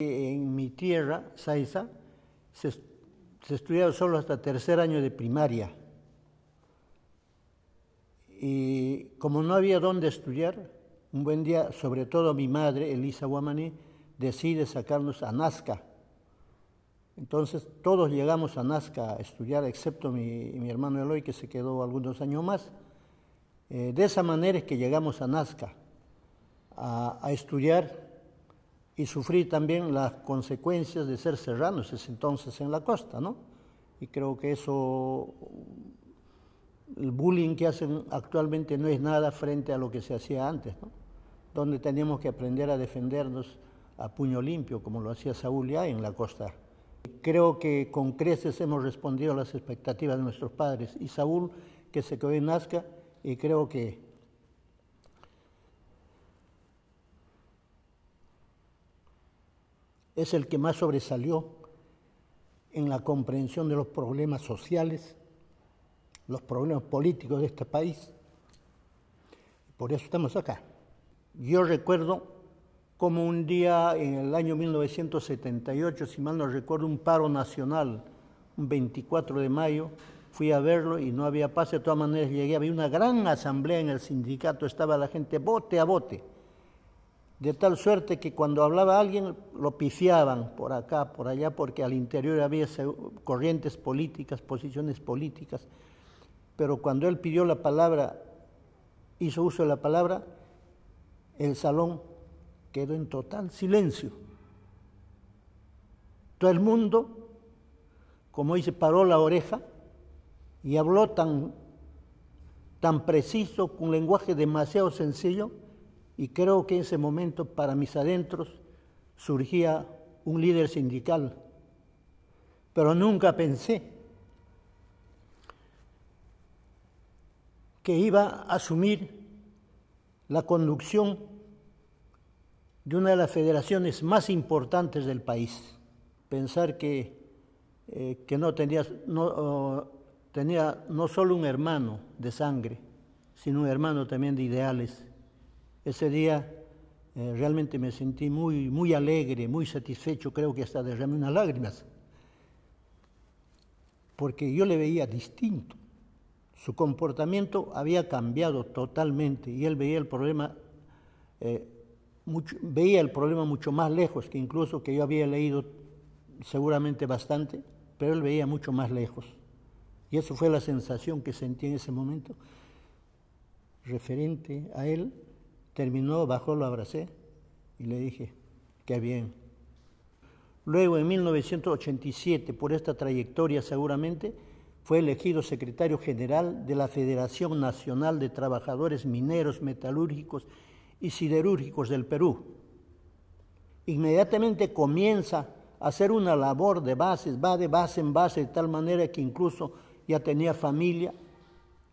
En mi tierra, Saiza, se, se estudiaba solo hasta tercer año de primaria. Y como no había dónde estudiar, un buen día, sobre todo mi madre, Elisa Guamaní, decide sacarnos a Nazca. Entonces todos llegamos a Nazca a estudiar, excepto mi, hermano Eloy, que se quedó algunos años más. Eh, de esa manera es que llegamos a Nazca a, estudiar y sufrir también las consecuencias de ser serranos ese entonces en la costa, ¿no? Y creo que eso, el bullying que hacen actualmente no es nada frente a lo que se hacía antes, ¿no? Donde teníamos que aprender a defendernos a puño limpio, como lo hacía Saúl ya en la costa. Creo que con creces hemos respondido a las expectativas de nuestros padres y Saúl, que se quedó en Nazca, y creo que es el que más sobresalió en la comprensión de los problemas sociales, los problemas políticos de este país. Por eso estamos acá. Yo recuerdo como un día en el año 1978, si mal no recuerdo, un paro nacional, un 24 de mayo, fui a verlo y no había paz, de todas maneras llegué, había una gran asamblea en el sindicato, estaba la gente bote a bote, de tal suerte que cuando hablaba alguien lo pifiaban por acá, por allá, porque al interior había corrientes políticas, posiciones políticas, pero cuando él pidió la palabra, hizo uso de la palabra, el salón quedó en total silencio. Todo el mundo, como dice, paró la oreja y habló tan, tan preciso, con un lenguaje demasiado sencillo, y creo que en ese momento para mis adentros surgía un líder sindical. Pero nunca pensé que iba a asumir la conducción de una de las federaciones más importantes del país. Pensar que, eh, que no, tenía, no, tenía no solo un hermano de sangre, sino un hermano también de ideales. Ese día eh, realmente me sentí muy, muy alegre, muy satisfecho, creo que hasta derramé unas lágrimas, porque yo le veía distinto. Su comportamiento había cambiado totalmente y él veía el problema eh, mucho, veía el problema mucho más lejos que incluso que yo había leído seguramente bastante, pero él veía mucho más lejos. Y eso fue la sensación que sentí en ese momento. Referente a él, terminó, bajó, lo abracé y le dije, qué bien. Luego, en 1987, por esta trayectoria seguramente, fue elegido secretario general de la Federación Nacional de Trabajadores Mineros, Metalúrgicos y siderúrgicos del Perú. Inmediatamente comienza a hacer una labor de bases, va de base en base de tal manera que incluso ya tenía familia,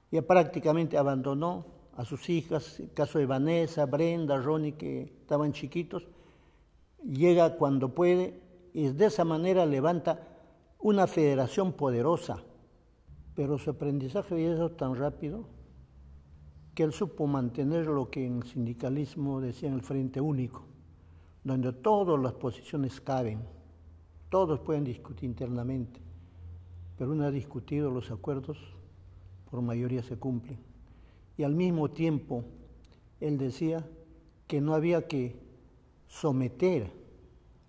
ya prácticamente abandonó a sus hijas, el caso de Vanessa, Brenda, Ronnie, que estaban chiquitos, llega cuando puede y de esa manera levanta una federación poderosa, pero su aprendizaje sido tan rápido que él supo mantener lo que en sindicalismo decían el frente único, donde todas las posiciones caben, todos pueden discutir internamente, pero una vez discutidos los acuerdos, por mayoría se cumplen. Y al mismo tiempo, él decía que no había que someter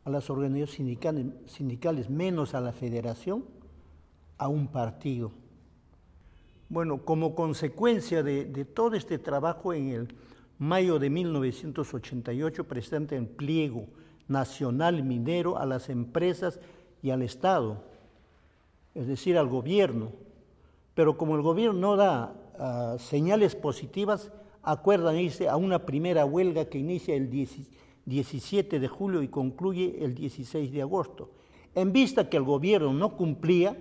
a las organizaciones sindicales, menos a la federación, a un partido bueno, como consecuencia de, de, todo este trabajo en el mayo de 1988 presenta el pliego nacional minero a las empresas y al Estado, es decir, al gobierno. Pero como el gobierno no da uh, señales positivas, acuerdan irse a una primera huelga que inicia el 17 de julio y concluye el 16 de agosto. En vista que el gobierno no cumplía,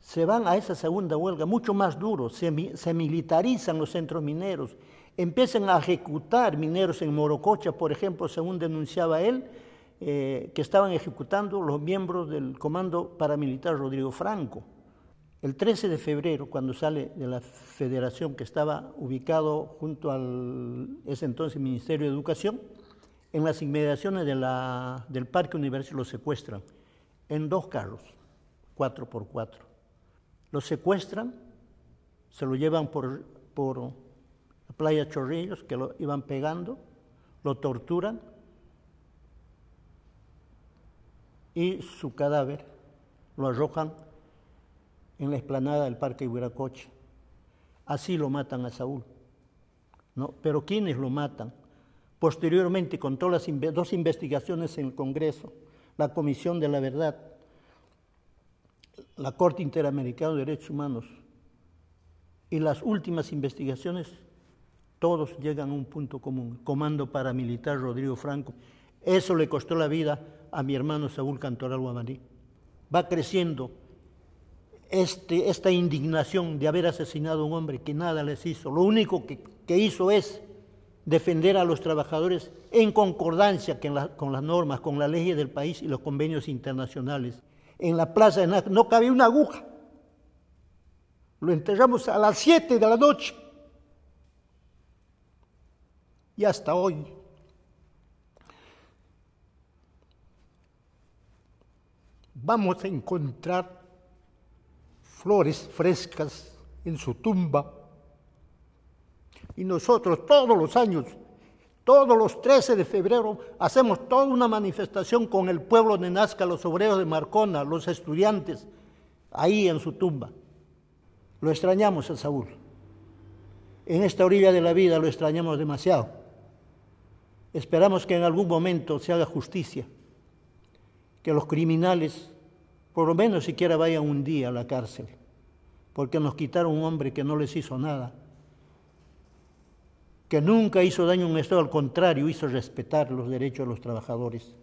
se van a esa segunda huelga mucho más duro, se, se, militarizan los centros mineros, empiezan a ejecutar mineros en Morococha, por ejemplo, según denunciaba él, eh, que estaban ejecutando los miembros del Comando Paramilitar Rodrigo Franco. El 13 de febrero, cuando sale de la federación que estaba ubicado junto al ese entonces Ministerio de Educación, en las inmediaciones del Parque Universitario lo secuestran en dos carros, cuatro por cuatro. Lo secuestran, se lo llevan por, por la playa Chorrillos, que lo iban pegando, lo torturan y su cadáver lo arrojan en la explanada del Parque Huiracoche. Así lo matan a Saúl. ¿no? Pero ¿quiénes lo matan? Posteriormente, con todas las dos investigaciones en el Congreso, la Comisión de la Verdad, la Corte Interamericana de Derechos Humanos y las últimas investigaciones, todos llegan a un punto común. Comando paramilitar Rodrigo Franco. Eso le costó la vida a mi hermano Saúl Cantoral Guamaní. Va creciendo este, esta indignación de haber asesinado a un hombre que nada les hizo. Lo único que, hizo es defender a los trabajadores en concordancia con, las normas, con la ley del país y los convenios internacionales. En la plaza de Nazca no cabía una aguja. Lo enterramos a las 7 de la noche. Y hasta hoy. Vamos a encontrar flores frescas en su tumba. Y nosotros todos los años, todos los 13 de febrero, hacemos toda una manifestación con el pueblo de Nazca, los obreros de Marcona, los estudiantes, ahí en su tumba. Lo extrañamos a Saúl. En esta orilla de la vida lo extrañamos demasiado. Esperamos que en algún momento se haga justicia, que los criminales por lo menos siquiera vayan un día a la cárcel, porque nos quitaron un hombre que no les hizo nada, que nunca hizo daño a un Estado, al contrario, hizo respetar los derechos de los trabajadores.